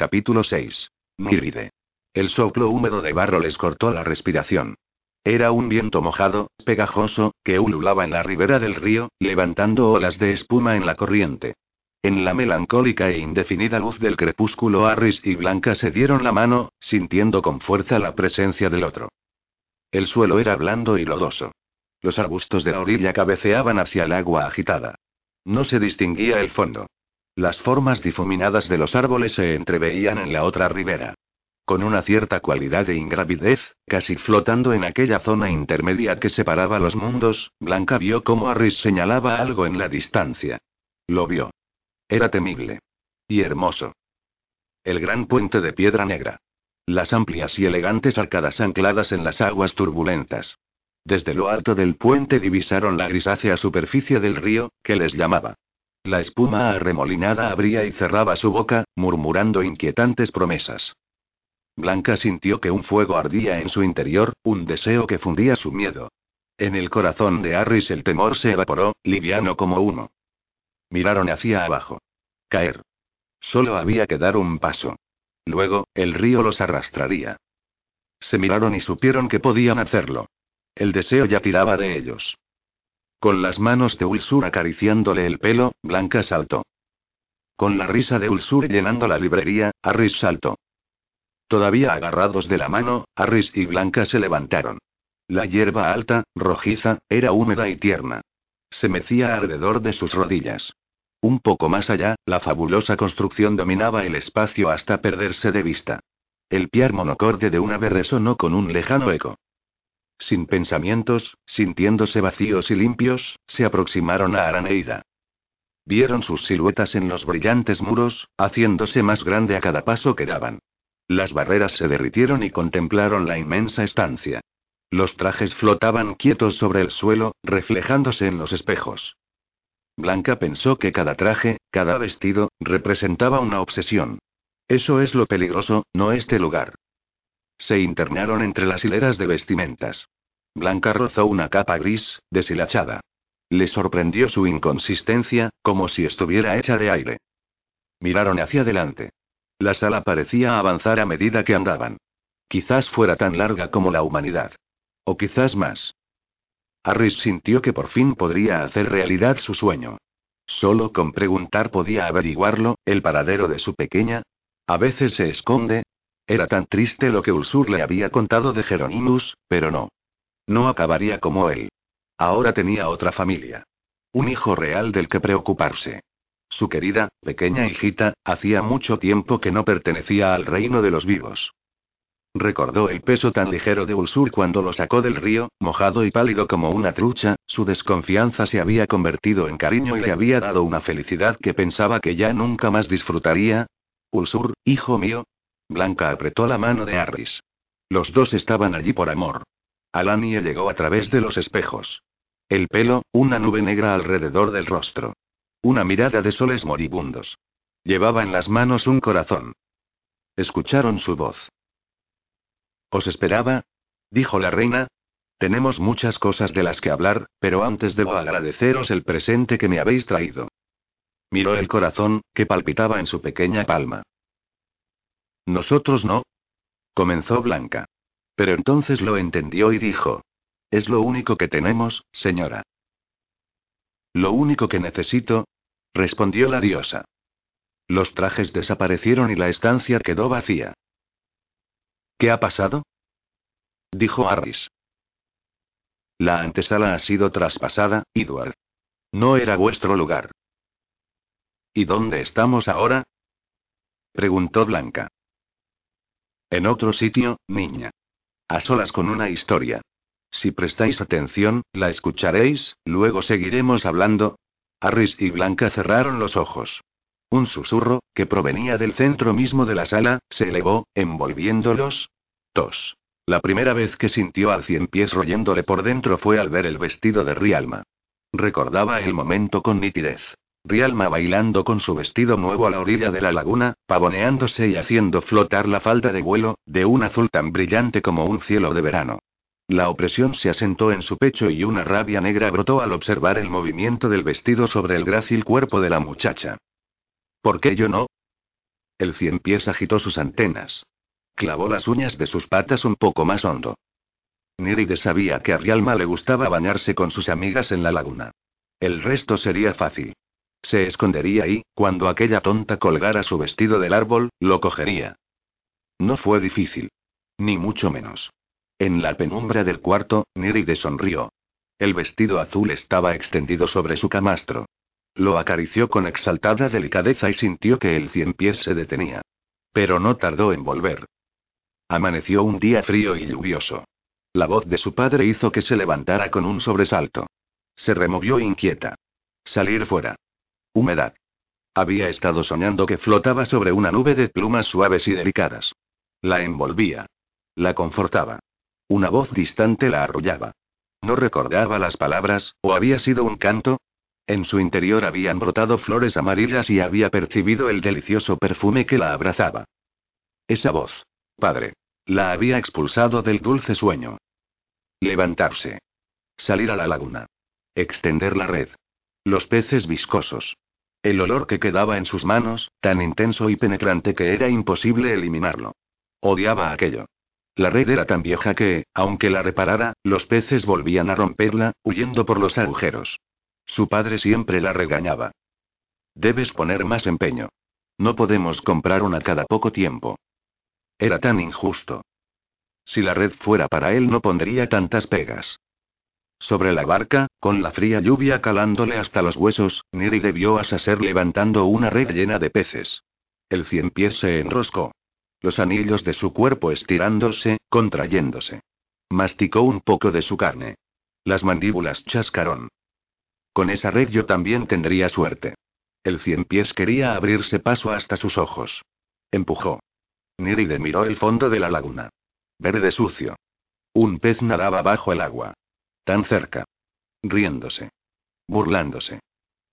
Capítulo 6. Míride. El soplo húmedo de barro les cortó la respiración. Era un viento mojado, pegajoso, que ululaba en la ribera del río, levantando olas de espuma en la corriente. En la melancólica e indefinida luz del crepúsculo, Harris y Blanca se dieron la mano, sintiendo con fuerza la presencia del otro. El suelo era blando y lodoso. Los arbustos de la orilla cabeceaban hacia el agua agitada. No se distinguía el fondo. Las formas difuminadas de los árboles se entreveían en la otra ribera. Con una cierta cualidad de ingravidez, casi flotando en aquella zona intermedia que separaba los mundos, Blanca vio cómo Harris señalaba algo en la distancia. Lo vio. Era temible. Y hermoso. El gran puente de piedra negra. Las amplias y elegantes arcadas ancladas en las aguas turbulentas. Desde lo alto del puente divisaron la grisácea superficie del río, que les llamaba. La espuma arremolinada abría y cerraba su boca, murmurando inquietantes promesas. Blanca sintió que un fuego ardía en su interior, un deseo que fundía su miedo. En el corazón de Harris el temor se evaporó, liviano como uno. Miraron hacia abajo. Caer. Solo había que dar un paso. Luego, el río los arrastraría. Se miraron y supieron que podían hacerlo. El deseo ya tiraba de ellos. Con las manos de Ulsur acariciándole el pelo, Blanca saltó. Con la risa de Ulsur llenando la librería, Harris saltó. Todavía agarrados de la mano, Harris y Blanca se levantaron. La hierba alta, rojiza, era húmeda y tierna. Se mecía alrededor de sus rodillas. Un poco más allá, la fabulosa construcción dominaba el espacio hasta perderse de vista. El piar monocorde de un ave resonó con un lejano eco. Sin pensamientos, sintiéndose vacíos y limpios, se aproximaron a Araneida. Vieron sus siluetas en los brillantes muros, haciéndose más grande a cada paso que daban. Las barreras se derritieron y contemplaron la inmensa estancia. Los trajes flotaban quietos sobre el suelo, reflejándose en los espejos. Blanca pensó que cada traje, cada vestido, representaba una obsesión. Eso es lo peligroso, no este lugar. Se internaron entre las hileras de vestimentas. Blanca rozó una capa gris, deshilachada. Le sorprendió su inconsistencia, como si estuviera hecha de aire. Miraron hacia adelante. La sala parecía avanzar a medida que andaban. Quizás fuera tan larga como la humanidad. O quizás más. Harris sintió que por fin podría hacer realidad su sueño. Solo con preguntar podía averiguarlo, el paradero de su pequeña. A veces se esconde. Era tan triste lo que Ulsur le había contado de Jeronimus, pero no. No acabaría como él. Ahora tenía otra familia. Un hijo real del que preocuparse. Su querida, pequeña hijita, hacía mucho tiempo que no pertenecía al reino de los vivos. Recordó el peso tan ligero de Ulsur cuando lo sacó del río, mojado y pálido como una trucha, su desconfianza se había convertido en cariño y le había dado una felicidad que pensaba que ya nunca más disfrutaría. Ulsur, hijo mío. Blanca apretó la mano de Harris. Los dos estaban allí por amor. Alanie llegó a través de los espejos. El pelo, una nube negra alrededor del rostro. Una mirada de soles moribundos. Llevaba en las manos un corazón. Escucharon su voz. ¿Os esperaba? dijo la reina. Tenemos muchas cosas de las que hablar, pero antes debo agradeceros el presente que me habéis traído. Miró el corazón, que palpitaba en su pequeña palma. Nosotros no. Comenzó Blanca. Pero entonces lo entendió y dijo. Es lo único que tenemos, señora. Lo único que necesito, respondió la diosa. Los trajes desaparecieron y la estancia quedó vacía. ¿Qué ha pasado? Dijo Harris. La antesala ha sido traspasada, Edward. No era vuestro lugar. ¿Y dónde estamos ahora? Preguntó Blanca. En otro sitio, niña. A solas con una historia. Si prestáis atención, la escucharéis, luego seguiremos hablando. Harris y Blanca cerraron los ojos. Un susurro, que provenía del centro mismo de la sala, se elevó, envolviéndolos. Tos. La primera vez que sintió al cien pies royéndole por dentro fue al ver el vestido de Rialma. Recordaba el momento con nitidez. Rialma bailando con su vestido nuevo a la orilla de la laguna, pavoneándose y haciendo flotar la falda de vuelo, de un azul tan brillante como un cielo de verano. La opresión se asentó en su pecho y una rabia negra brotó al observar el movimiento del vestido sobre el grácil cuerpo de la muchacha. ¿Por qué yo no? El cien pies agitó sus antenas. Clavó las uñas de sus patas un poco más hondo. Niride sabía que a Rialma le gustaba bañarse con sus amigas en la laguna. El resto sería fácil. Se escondería y, cuando aquella tonta colgara su vestido del árbol, lo cogería. No fue difícil. Ni mucho menos. En la penumbra del cuarto, Niride sonrió. El vestido azul estaba extendido sobre su camastro. Lo acarició con exaltada delicadeza y sintió que el cien pies se detenía. Pero no tardó en volver. Amaneció un día frío y lluvioso. La voz de su padre hizo que se levantara con un sobresalto. Se removió inquieta. Salir fuera. Humedad. Había estado soñando que flotaba sobre una nube de plumas suaves y delicadas. La envolvía. La confortaba. Una voz distante la arrullaba. No recordaba las palabras, o había sido un canto. En su interior habían brotado flores amarillas y había percibido el delicioso perfume que la abrazaba. Esa voz. Padre. La había expulsado del dulce sueño. Levantarse. Salir a la laguna. Extender la red. Los peces viscosos. El olor que quedaba en sus manos, tan intenso y penetrante que era imposible eliminarlo. Odiaba aquello. La red era tan vieja que, aunque la reparara, los peces volvían a romperla, huyendo por los agujeros. Su padre siempre la regañaba. Debes poner más empeño. No podemos comprar una cada poco tiempo. Era tan injusto. Si la red fuera para él no pondría tantas pegas. Sobre la barca, con la fría lluvia calándole hasta los huesos, Niri debió a levantando una red llena de peces. El cien pies se enroscó. Los anillos de su cuerpo estirándose, contrayéndose. Masticó un poco de su carne. Las mandíbulas chascaron. Con esa red yo también tendría suerte. El cien pies quería abrirse paso hasta sus ojos. Empujó. Niride miró el fondo de la laguna. Verde sucio. Un pez nadaba bajo el agua. Tan cerca. Riéndose. Burlándose.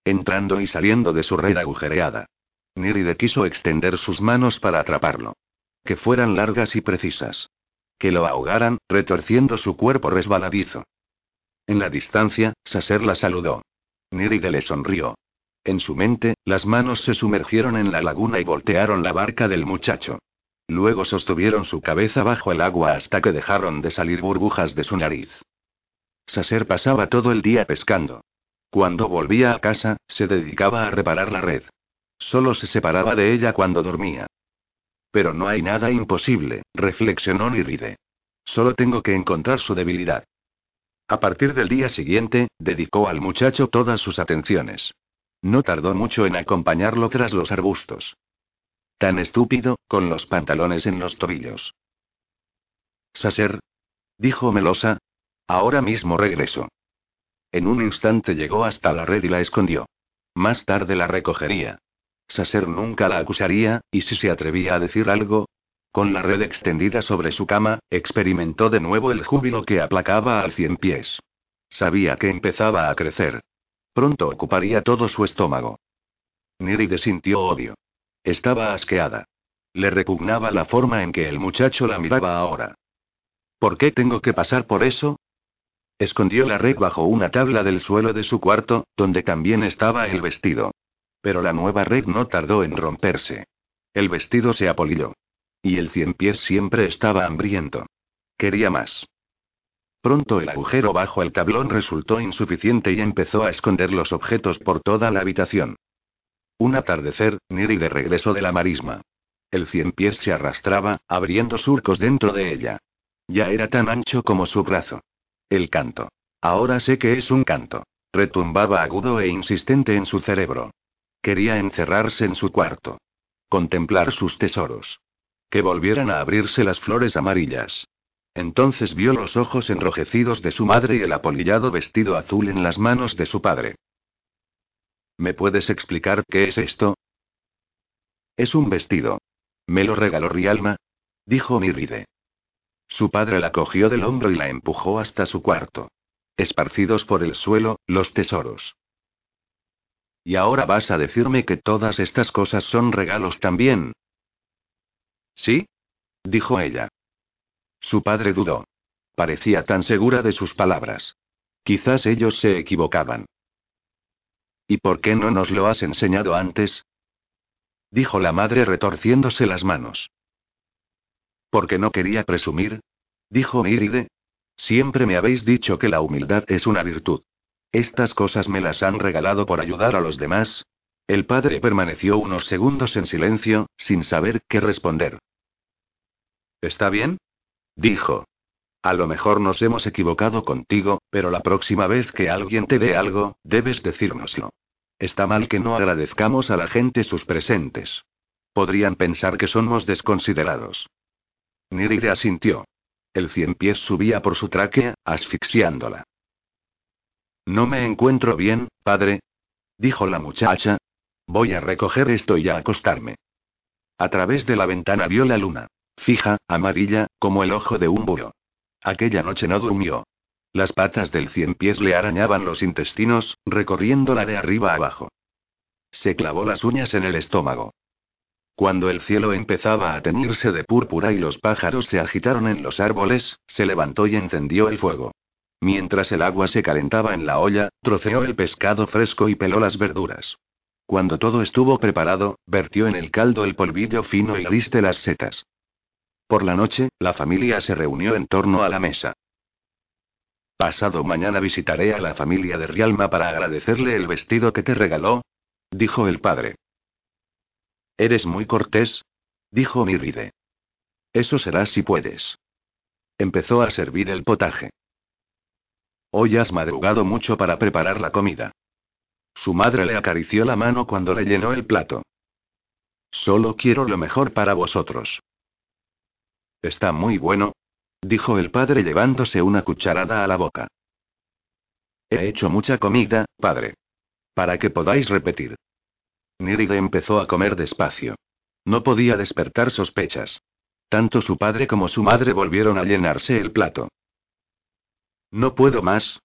Entrando y saliendo de su red agujereada. Niride quiso extender sus manos para atraparlo. Que fueran largas y precisas. Que lo ahogaran, retorciendo su cuerpo resbaladizo. En la distancia, Saser la saludó. Niride le sonrió. En su mente, las manos se sumergieron en la laguna y voltearon la barca del muchacho. Luego sostuvieron su cabeza bajo el agua hasta que dejaron de salir burbujas de su nariz. Saser pasaba todo el día pescando. Cuando volvía a casa, se dedicaba a reparar la red. Solo se separaba de ella cuando dormía. Pero no hay nada imposible, reflexionó Niride. Solo tengo que encontrar su debilidad. A partir del día siguiente, dedicó al muchacho todas sus atenciones. No tardó mucho en acompañarlo tras los arbustos. Tan estúpido, con los pantalones en los tobillos. Saser. Dijo Melosa. Ahora mismo regreso. En un instante llegó hasta la red y la escondió. Más tarde la recogería. Saser nunca la acusaría, y si se atrevía a decir algo. Con la red extendida sobre su cama, experimentó de nuevo el júbilo que aplacaba al cien pies. Sabía que empezaba a crecer. Pronto ocuparía todo su estómago. Niride sintió odio. Estaba asqueada. Le repugnaba la forma en que el muchacho la miraba ahora. ¿Por qué tengo que pasar por eso? Escondió la red bajo una tabla del suelo de su cuarto, donde también estaba el vestido. Pero la nueva red no tardó en romperse. El vestido se apolilló. Y el cien pies siempre estaba hambriento. Quería más. Pronto el agujero bajo el tablón resultó insuficiente y empezó a esconder los objetos por toda la habitación. Un atardecer, Niri de regreso de la marisma. El cien pies se arrastraba, abriendo surcos dentro de ella. Ya era tan ancho como su brazo. El canto. Ahora sé que es un canto. Retumbaba agudo e insistente en su cerebro. Quería encerrarse en su cuarto. Contemplar sus tesoros. Que volvieran a abrirse las flores amarillas. Entonces vio los ojos enrojecidos de su madre y el apolillado vestido azul en las manos de su padre. ¿Me puedes explicar qué es esto? Es un vestido. Me lo regaló Rialma. Dijo Mirride. Su padre la cogió del hombro y la empujó hasta su cuarto. Esparcidos por el suelo, los tesoros. ¿Y ahora vas a decirme que todas estas cosas son regalos también? ¿Sí? dijo ella. Su padre dudó. Parecía tan segura de sus palabras. Quizás ellos se equivocaban. ¿Y por qué no nos lo has enseñado antes? dijo la madre retorciéndose las manos. Porque no quería presumir, dijo Míride. Siempre me habéis dicho que la humildad es una virtud. Estas cosas me las han regalado por ayudar a los demás. El padre permaneció unos segundos en silencio, sin saber qué responder. ¿Está bien? dijo. A lo mejor nos hemos equivocado contigo, pero la próxima vez que alguien te dé algo, debes decírnoslo. Está mal que no agradezcamos a la gente sus presentes. Podrían pensar que somos desconsiderados. Niride asintió. El cien pies subía por su tráquea, asfixiándola. No me encuentro bien, padre. Dijo la muchacha. Voy a recoger esto y a acostarme. A través de la ventana vio la luna. Fija, amarilla, como el ojo de un búho. Aquella noche no durmió. Las patas del cien pies le arañaban los intestinos, recorriéndola de arriba abajo. Se clavó las uñas en el estómago. Cuando el cielo empezaba a teñirse de púrpura y los pájaros se agitaron en los árboles, se levantó y encendió el fuego. Mientras el agua se calentaba en la olla, troceó el pescado fresco y peló las verduras. Cuando todo estuvo preparado, vertió en el caldo el polvillo fino y gris de las setas. Por la noche, la familia se reunió en torno a la mesa. Pasado mañana visitaré a la familia de Rialma para agradecerle el vestido que te regaló, dijo el padre. Eres muy cortés, dijo Mirride. Eso será si puedes. Empezó a servir el potaje. Hoy has madrugado mucho para preparar la comida. Su madre le acarició la mano cuando le llenó el plato. Solo quiero lo mejor para vosotros. Está muy bueno, dijo el padre llevándose una cucharada a la boca. He hecho mucha comida, padre. Para que podáis repetir. Niride empezó a comer despacio. No podía despertar sospechas. Tanto su padre como su madre volvieron a llenarse el plato. No puedo más.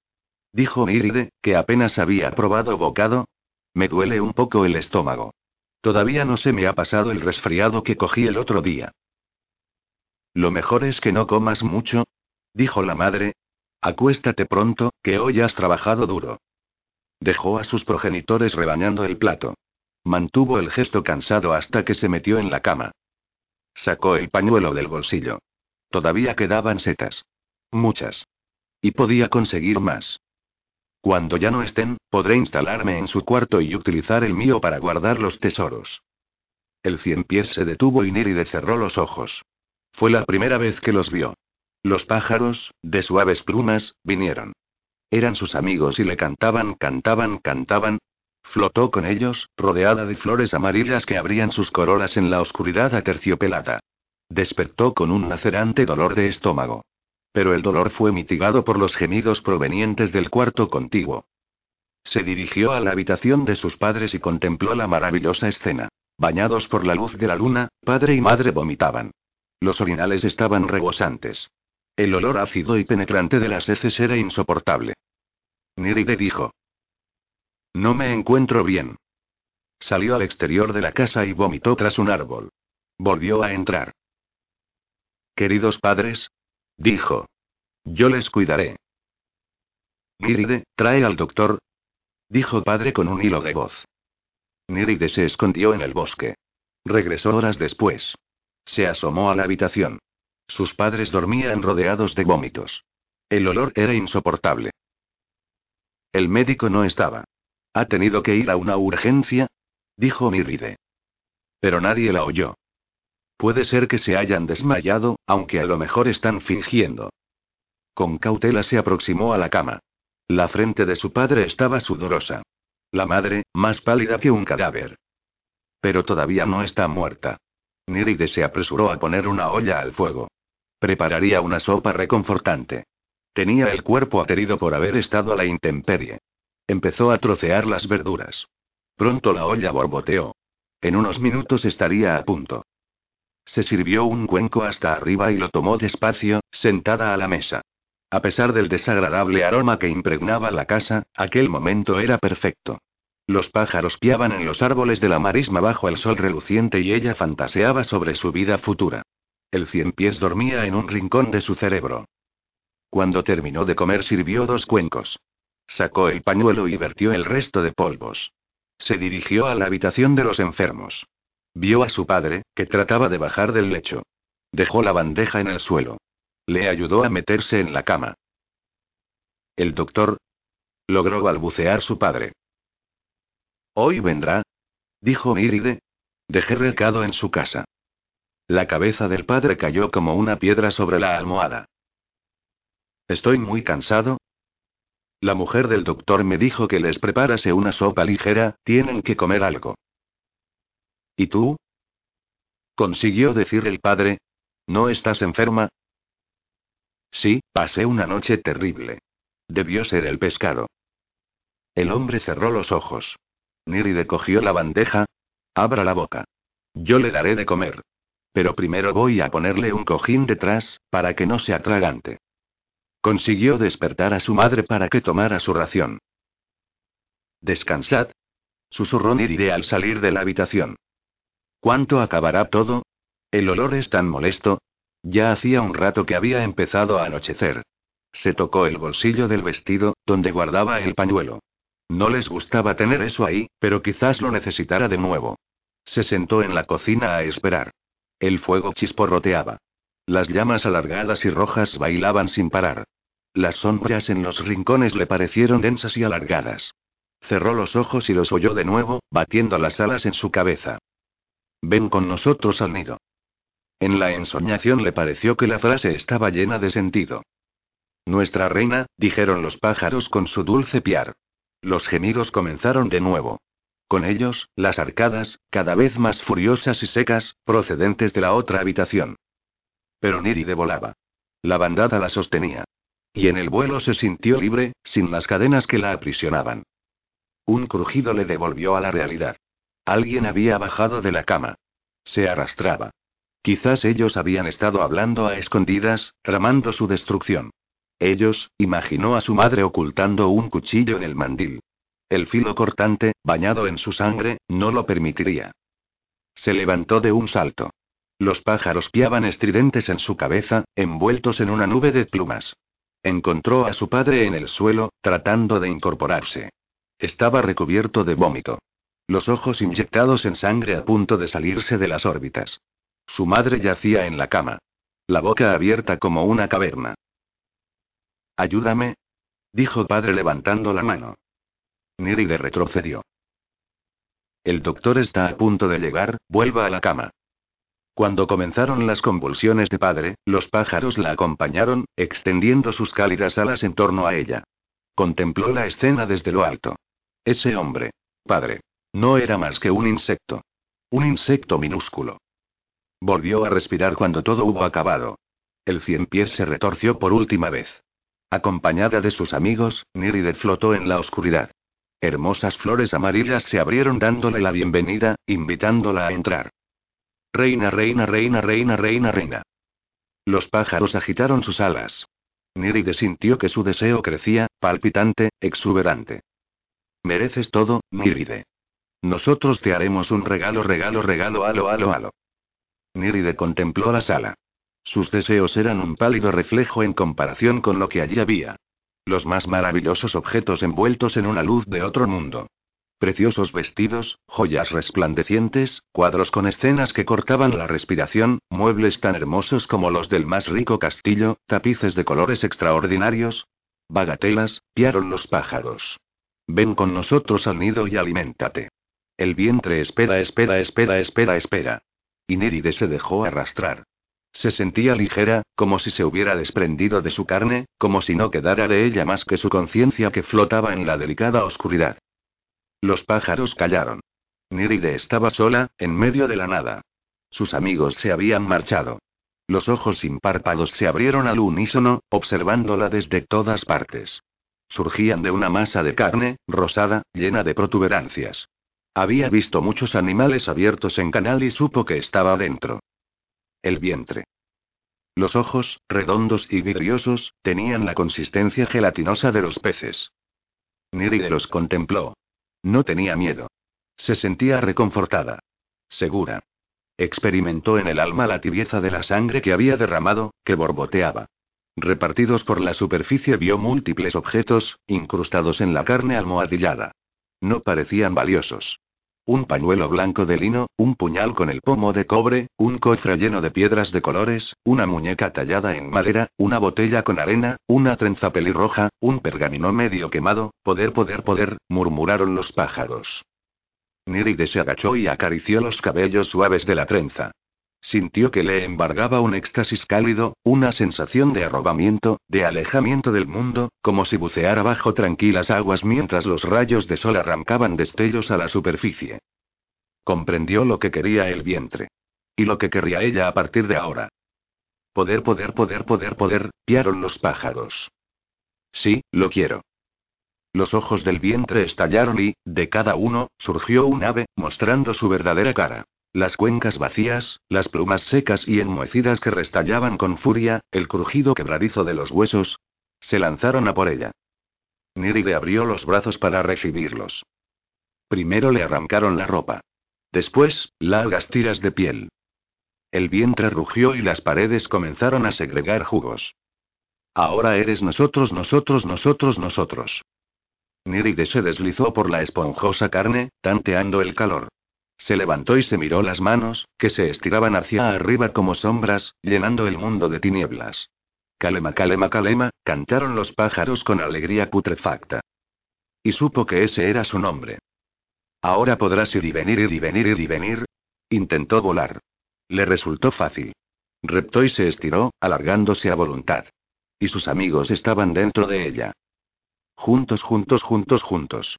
Dijo Niride, que apenas había probado bocado. Me duele un poco el estómago. Todavía no se me ha pasado el resfriado que cogí el otro día. Lo mejor es que no comas mucho, dijo la madre. Acuéstate pronto, que hoy has trabajado duro. Dejó a sus progenitores rebañando el plato. Mantuvo el gesto cansado hasta que se metió en la cama. Sacó el pañuelo del bolsillo. Todavía quedaban setas. Muchas. Y podía conseguir más. Cuando ya no estén, podré instalarme en su cuarto y utilizar el mío para guardar los tesoros. El cien pies se detuvo y Néride cerró los ojos. Fue la primera vez que los vio. Los pájaros, de suaves plumas, vinieron. Eran sus amigos y le cantaban, cantaban, cantaban, Flotó con ellos, rodeada de flores amarillas que abrían sus corolas en la oscuridad aterciopelada. Despertó con un lacerante dolor de estómago. Pero el dolor fue mitigado por los gemidos provenientes del cuarto contiguo. Se dirigió a la habitación de sus padres y contempló la maravillosa escena. Bañados por la luz de la luna, padre y madre vomitaban. Los orinales estaban rebosantes. El olor ácido y penetrante de las heces era insoportable. Niride dijo. No me encuentro bien. Salió al exterior de la casa y vomitó tras un árbol. Volvió a entrar. Queridos padres, dijo. Yo les cuidaré. Níride, trae al doctor, dijo padre con un hilo de voz. Níride se escondió en el bosque. Regresó horas después. Se asomó a la habitación. Sus padres dormían rodeados de vómitos. El olor era insoportable. El médico no estaba. Ha tenido que ir a una urgencia, dijo Mirride. Pero nadie la oyó. Puede ser que se hayan desmayado, aunque a lo mejor están fingiendo. Con cautela se aproximó a la cama. La frente de su padre estaba sudorosa. La madre, más pálida que un cadáver. Pero todavía no está muerta. Niride se apresuró a poner una olla al fuego. Prepararía una sopa reconfortante. Tenía el cuerpo aterido por haber estado a la intemperie. Empezó a trocear las verduras. Pronto la olla borboteó. En unos minutos estaría a punto. Se sirvió un cuenco hasta arriba y lo tomó despacio, sentada a la mesa. A pesar del desagradable aroma que impregnaba la casa, aquel momento era perfecto. Los pájaros piaban en los árboles de la marisma bajo el sol reluciente y ella fantaseaba sobre su vida futura. El cien pies dormía en un rincón de su cerebro. Cuando terminó de comer sirvió dos cuencos. Sacó el pañuelo y vertió el resto de polvos. Se dirigió a la habitación de los enfermos. Vio a su padre, que trataba de bajar del lecho. Dejó la bandeja en el suelo. Le ayudó a meterse en la cama. El doctor. Logró balbucear su padre. Hoy vendrá. Dijo Míride. Dejé recado en su casa. La cabeza del padre cayó como una piedra sobre la almohada. Estoy muy cansado. La mujer del doctor me dijo que les preparase una sopa ligera, tienen que comer algo. ¿Y tú? Consiguió decir el padre. ¿No estás enferma? Sí, pasé una noche terrible. Debió ser el pescado. El hombre cerró los ojos. Niride cogió la bandeja. Abra la boca. Yo le daré de comer. Pero primero voy a ponerle un cojín detrás, para que no se atragante. Consiguió despertar a su madre para que tomara su ración. Descansad. Susurró Niride al salir de la habitación. ¿Cuánto acabará todo? El olor es tan molesto. Ya hacía un rato que había empezado a anochecer. Se tocó el bolsillo del vestido, donde guardaba el pañuelo. No les gustaba tener eso ahí, pero quizás lo necesitara de nuevo. Se sentó en la cocina a esperar. El fuego chisporroteaba. Las llamas alargadas y rojas bailaban sin parar. Las sombras en los rincones le parecieron densas y alargadas. Cerró los ojos y los oyó de nuevo, batiendo las alas en su cabeza. Ven con nosotros al nido. En la ensoñación le pareció que la frase estaba llena de sentido. Nuestra reina, dijeron los pájaros con su dulce piar. Los gemidos comenzaron de nuevo. Con ellos, las arcadas, cada vez más furiosas y secas, procedentes de la otra habitación. Pero Niride volaba. La bandada la sostenía. Y en el vuelo se sintió libre, sin las cadenas que la aprisionaban. Un crujido le devolvió a la realidad. Alguien había bajado de la cama. Se arrastraba. Quizás ellos habían estado hablando a escondidas, tramando su destrucción. Ellos, imaginó a su madre ocultando un cuchillo en el mandil. El filo cortante, bañado en su sangre, no lo permitiría. Se levantó de un salto. Los pájaros piaban estridentes en su cabeza, envueltos en una nube de plumas. Encontró a su padre en el suelo, tratando de incorporarse. Estaba recubierto de vómito. Los ojos inyectados en sangre a punto de salirse de las órbitas. Su madre yacía en la cama. La boca abierta como una caverna. Ayúdame. Dijo padre levantando la mano. Niride retrocedió. El doctor está a punto de llegar, vuelva a la cama. Cuando comenzaron las convulsiones de padre, los pájaros la acompañaron, extendiendo sus cálidas alas en torno a ella. Contempló la escena desde lo alto. Ese hombre. Padre. No era más que un insecto. Un insecto minúsculo. Volvió a respirar cuando todo hubo acabado. El cien pies se retorció por última vez. Acompañada de sus amigos, Niride flotó en la oscuridad. Hermosas flores amarillas se abrieron dándole la bienvenida, invitándola a entrar. Reina, reina, reina, reina, reina, reina. Los pájaros agitaron sus alas. Niride sintió que su deseo crecía, palpitante, exuberante. Mereces todo, Niride. Nosotros te haremos un regalo, regalo, regalo, alo, alo, alo. Niride contempló la sala. Sus deseos eran un pálido reflejo en comparación con lo que allí había. Los más maravillosos objetos envueltos en una luz de otro mundo. Preciosos vestidos, joyas resplandecientes, cuadros con escenas que cortaban la respiración, muebles tan hermosos como los del más rico castillo, tapices de colores extraordinarios. Bagatelas, piaron los pájaros. Ven con nosotros al nido y aliméntate. El vientre espera, espera, espera, espera, espera. Y Néride se dejó arrastrar. Se sentía ligera, como si se hubiera desprendido de su carne, como si no quedara de ella más que su conciencia que flotaba en la delicada oscuridad. Los pájaros callaron. Néride estaba sola, en medio de la nada. Sus amigos se habían marchado. Los ojos sin párpados se abrieron al unísono, observándola desde todas partes. Surgían de una masa de carne, rosada, llena de protuberancias. Había visto muchos animales abiertos en canal y supo que estaba adentro. El vientre. Los ojos, redondos y vidriosos, tenían la consistencia gelatinosa de los peces. Niride los contempló. No tenía miedo. Se sentía reconfortada. Segura. Experimentó en el alma la tibieza de la sangre que había derramado, que borboteaba. Repartidos por la superficie vio múltiples objetos, incrustados en la carne almohadillada. No parecían valiosos. Un pañuelo blanco de lino, un puñal con el pomo de cobre, un cofre lleno de piedras de colores, una muñeca tallada en madera, una botella con arena, una trenza pelirroja, un pergamino medio quemado, poder, poder, poder, murmuraron los pájaros. Niride se agachó y acarició los cabellos suaves de la trenza. Sintió que le embargaba un éxtasis cálido, una sensación de arrobamiento, de alejamiento del mundo, como si buceara bajo tranquilas aguas mientras los rayos de sol arrancaban destellos a la superficie. Comprendió lo que quería el vientre. Y lo que querría ella a partir de ahora. Poder, poder, poder, poder, poder, piaron los pájaros. Sí, lo quiero. Los ojos del vientre estallaron y, de cada uno, surgió un ave, mostrando su verdadera cara. Las cuencas vacías, las plumas secas y enmohecidas que restallaban con furia, el crujido quebradizo de los huesos. Se lanzaron a por ella. Niride abrió los brazos para recibirlos. Primero le arrancaron la ropa. Después, largas tiras de piel. El vientre rugió y las paredes comenzaron a segregar jugos. Ahora eres nosotros, nosotros, nosotros, nosotros. Niride se deslizó por la esponjosa carne, tanteando el calor. Se levantó y se miró las manos, que se estiraban hacia arriba como sombras, llenando el mundo de tinieblas. Calema, calema, calema, cantaron los pájaros con alegría putrefacta. Y supo que ese era su nombre. Ahora podrás ir y venir, ir y venir, ir y venir. Intentó volar. Le resultó fácil. Reptó y se estiró, alargándose a voluntad. Y sus amigos estaban dentro de ella. Juntos, juntos, juntos, juntos.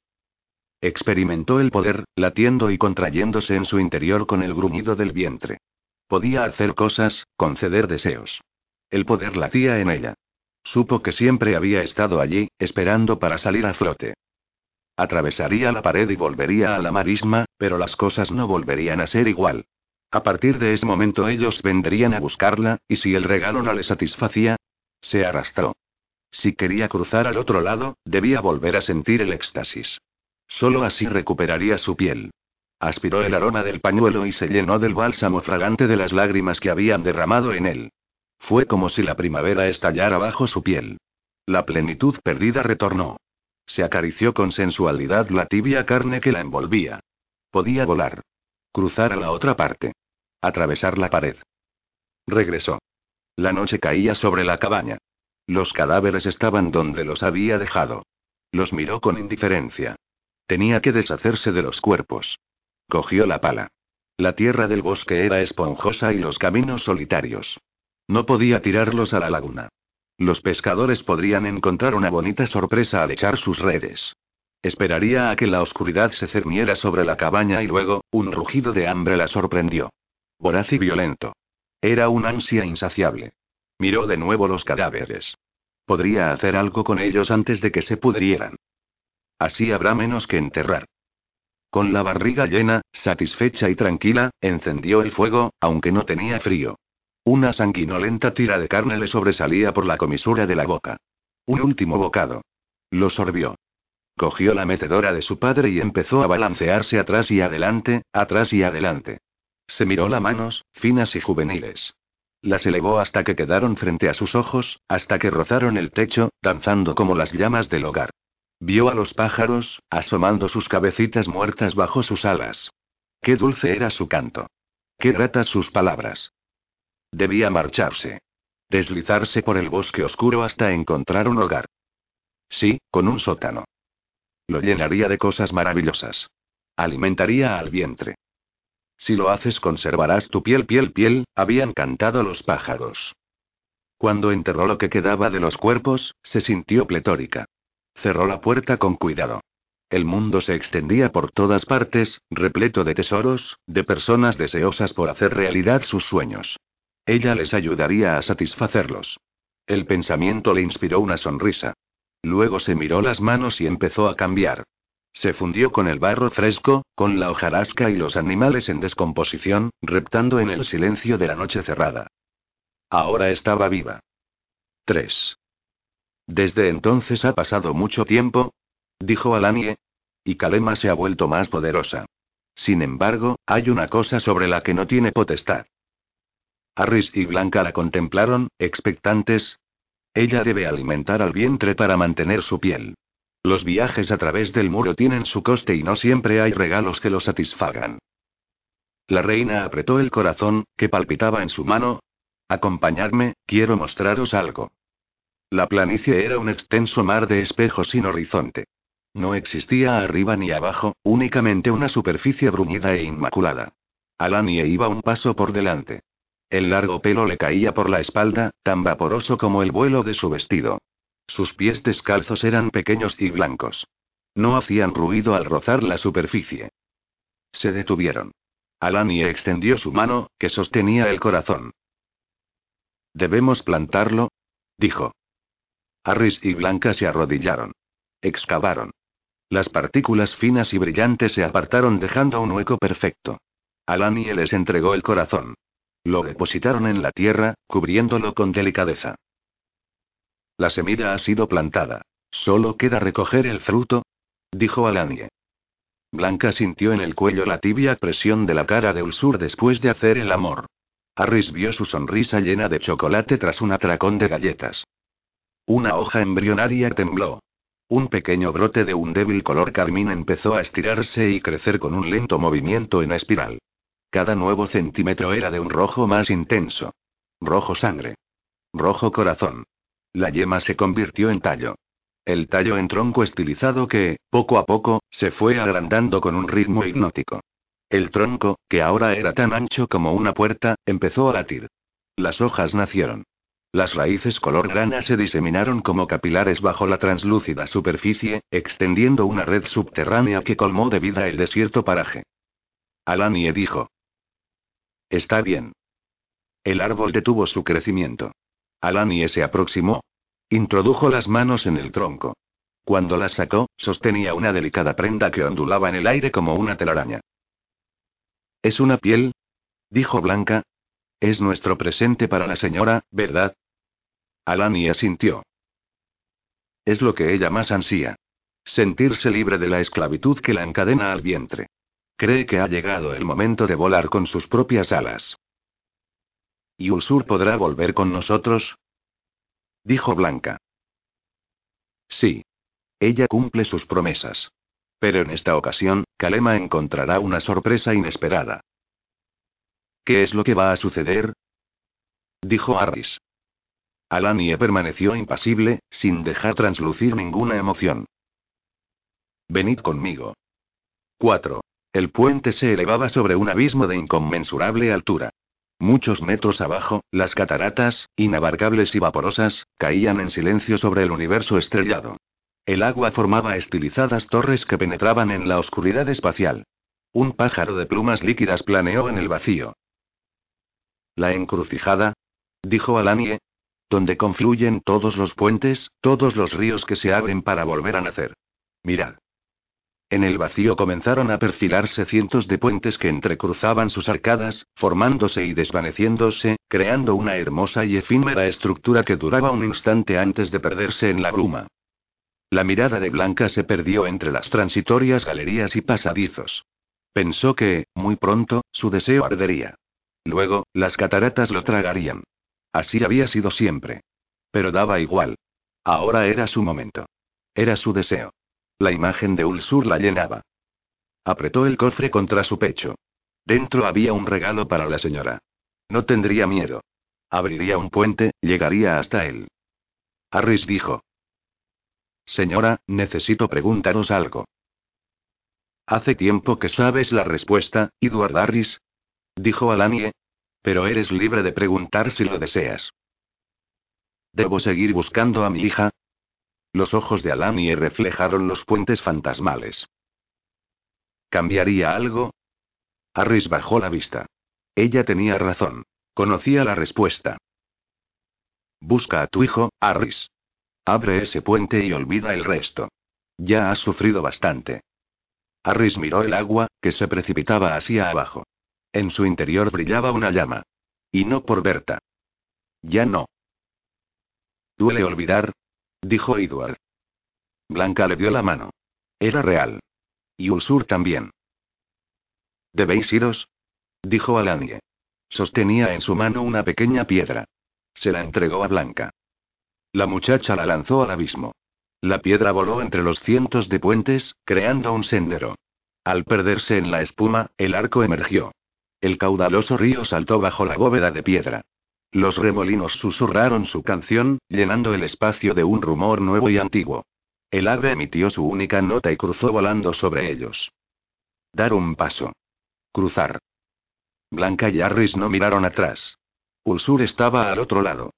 Experimentó el poder, latiendo y contrayéndose en su interior con el gruñido del vientre. Podía hacer cosas, conceder deseos. El poder latía en ella. Supo que siempre había estado allí, esperando para salir a flote. Atravesaría la pared y volvería a la marisma, pero las cosas no volverían a ser igual. A partir de ese momento ellos vendrían a buscarla, y si el regalo no le satisfacía, se arrastró. Si quería cruzar al otro lado, debía volver a sentir el éxtasis. Solo así recuperaría su piel. Aspiró el aroma del pañuelo y se llenó del bálsamo fragante de las lágrimas que habían derramado en él. Fue como si la primavera estallara bajo su piel. La plenitud perdida retornó. Se acarició con sensualidad la tibia carne que la envolvía. Podía volar. Cruzar a la otra parte. Atravesar la pared. Regresó. La noche caía sobre la cabaña. Los cadáveres estaban donde los había dejado. Los miró con indiferencia. Tenía que deshacerse de los cuerpos. Cogió la pala. La tierra del bosque era esponjosa y los caminos solitarios. No podía tirarlos a la laguna. Los pescadores podrían encontrar una bonita sorpresa al echar sus redes. Esperaría a que la oscuridad se cerniera sobre la cabaña y luego, un rugido de hambre la sorprendió. Voraz y violento. Era un ansia insaciable. Miró de nuevo los cadáveres. Podría hacer algo con ellos antes de que se pudrieran. Así habrá menos que enterrar. Con la barriga llena, satisfecha y tranquila, encendió el fuego, aunque no tenía frío. Una sanguinolenta tira de carne le sobresalía por la comisura de la boca. Un último bocado. Lo sorbió. Cogió la metedora de su padre y empezó a balancearse atrás y adelante, atrás y adelante. Se miró las manos, finas y juveniles. Las elevó hasta que quedaron frente a sus ojos, hasta que rozaron el techo, danzando como las llamas del hogar. Vio a los pájaros, asomando sus cabecitas muertas bajo sus alas. Qué dulce era su canto. Qué gratas sus palabras. Debía marcharse. Deslizarse por el bosque oscuro hasta encontrar un hogar. Sí, con un sótano. Lo llenaría de cosas maravillosas. Alimentaría al vientre. Si lo haces conservarás tu piel, piel, piel, habían cantado los pájaros. Cuando enterró lo que quedaba de los cuerpos, se sintió pletórica. Cerró la puerta con cuidado. El mundo se extendía por todas partes, repleto de tesoros, de personas deseosas por hacer realidad sus sueños. Ella les ayudaría a satisfacerlos. El pensamiento le inspiró una sonrisa. Luego se miró las manos y empezó a cambiar. Se fundió con el barro fresco, con la hojarasca y los animales en descomposición, reptando en el silencio de la noche cerrada. Ahora estaba viva. 3. Desde entonces ha pasado mucho tiempo, dijo Alanie. Y Kalema se ha vuelto más poderosa. Sin embargo, hay una cosa sobre la que no tiene potestad. Harris y Blanca la contemplaron, expectantes. Ella debe alimentar al vientre para mantener su piel. Los viajes a través del muro tienen su coste y no siempre hay regalos que lo satisfagan. La reina apretó el corazón, que palpitaba en su mano. Acompañadme, quiero mostraros algo. La planicie era un extenso mar de espejos sin horizonte. No existía arriba ni abajo, únicamente una superficie bruñida e inmaculada. Alanie iba un paso por delante. El largo pelo le caía por la espalda, tan vaporoso como el vuelo de su vestido. Sus pies descalzos eran pequeños y blancos. No hacían ruido al rozar la superficie. Se detuvieron. Alani extendió su mano, que sostenía el corazón. ¿Debemos plantarlo? dijo. Harris y Blanca se arrodillaron. Excavaron. Las partículas finas y brillantes se apartaron dejando un hueco perfecto. Alani les entregó el corazón. Lo depositaron en la tierra, cubriéndolo con delicadeza. La semilla ha sido plantada. Solo queda recoger el fruto, dijo Alanie. Blanca sintió en el cuello la tibia presión de la cara de Ulsur después de hacer el amor. Harris vio su sonrisa llena de chocolate tras un atracón de galletas. Una hoja embrionaria tembló. Un pequeño brote de un débil color carmín empezó a estirarse y crecer con un lento movimiento en espiral. Cada nuevo centímetro era de un rojo más intenso. Rojo sangre. Rojo corazón. La yema se convirtió en tallo. El tallo en tronco estilizado que, poco a poco, se fue agrandando con un ritmo hipnótico. El tronco, que ahora era tan ancho como una puerta, empezó a latir. Las hojas nacieron. Las raíces color grana se diseminaron como capilares bajo la translúcida superficie, extendiendo una red subterránea que colmó de vida el desierto paraje. Alanie dijo. Está bien. El árbol detuvo su crecimiento. Alanie se aproximó, Introdujo las manos en el tronco. Cuando las sacó, sostenía una delicada prenda que ondulaba en el aire como una telaraña. ¿Es una piel? dijo Blanca. Es nuestro presente para la señora, ¿verdad? Alani asintió. Es lo que ella más ansía. Sentirse libre de la esclavitud que la encadena al vientre. Cree que ha llegado el momento de volar con sus propias alas. ¿Y Ulsur podrá volver con nosotros? Dijo Blanca. Sí. Ella cumple sus promesas. Pero en esta ocasión, Kalema encontrará una sorpresa inesperada. ¿Qué es lo que va a suceder? Dijo Harris. Alanie permaneció impasible, sin dejar translucir ninguna emoción. Venid conmigo. 4. El puente se elevaba sobre un abismo de inconmensurable altura. Muchos metros abajo, las cataratas, inabarcables y vaporosas, caían en silencio sobre el universo estrellado. El agua formaba estilizadas torres que penetraban en la oscuridad espacial. Un pájaro de plumas líquidas planeó en el vacío. La encrucijada, dijo Alanie, donde confluyen todos los puentes, todos los ríos que se abren para volver a nacer. Mirad. En el vacío comenzaron a perfilarse cientos de puentes que entrecruzaban sus arcadas, formándose y desvaneciéndose, creando una hermosa y efímera estructura que duraba un instante antes de perderse en la bruma. La mirada de Blanca se perdió entre las transitorias galerías y pasadizos. Pensó que, muy pronto, su deseo ardería. Luego, las cataratas lo tragarían. Así había sido siempre. Pero daba igual. Ahora era su momento. Era su deseo. La imagen de Ulsur la llenaba. Apretó el cofre contra su pecho. Dentro había un regalo para la señora. No tendría miedo. Abriría un puente, llegaría hasta él. Harris dijo. Señora, necesito preguntaros algo. Hace tiempo que sabes la respuesta, Edward Harris. Dijo Alanie. Pero eres libre de preguntar si lo deseas. ¿Debo seguir buscando a mi hija? Los ojos de Alani reflejaron los puentes fantasmales. ¿Cambiaría algo? Harris bajó la vista. Ella tenía razón. Conocía la respuesta. Busca a tu hijo, Harris. Abre ese puente y olvida el resto. Ya has sufrido bastante. Harris miró el agua, que se precipitaba hacia abajo. En su interior brillaba una llama. Y no por Berta. Ya no. ¿Duele olvidar? dijo Edward. Blanca le dio la mano. Era real. Y Ulsur también. ¿Debéis iros? dijo Alanie. Sostenía en su mano una pequeña piedra. Se la entregó a Blanca. La muchacha la lanzó al abismo. La piedra voló entre los cientos de puentes, creando un sendero. Al perderse en la espuma, el arco emergió. El caudaloso río saltó bajo la bóveda de piedra. Los remolinos susurraron su canción, llenando el espacio de un rumor nuevo y antiguo. El ave emitió su única nota y cruzó volando sobre ellos. Dar un paso. Cruzar. Blanca y Harris no miraron atrás. Ulsur estaba al otro lado.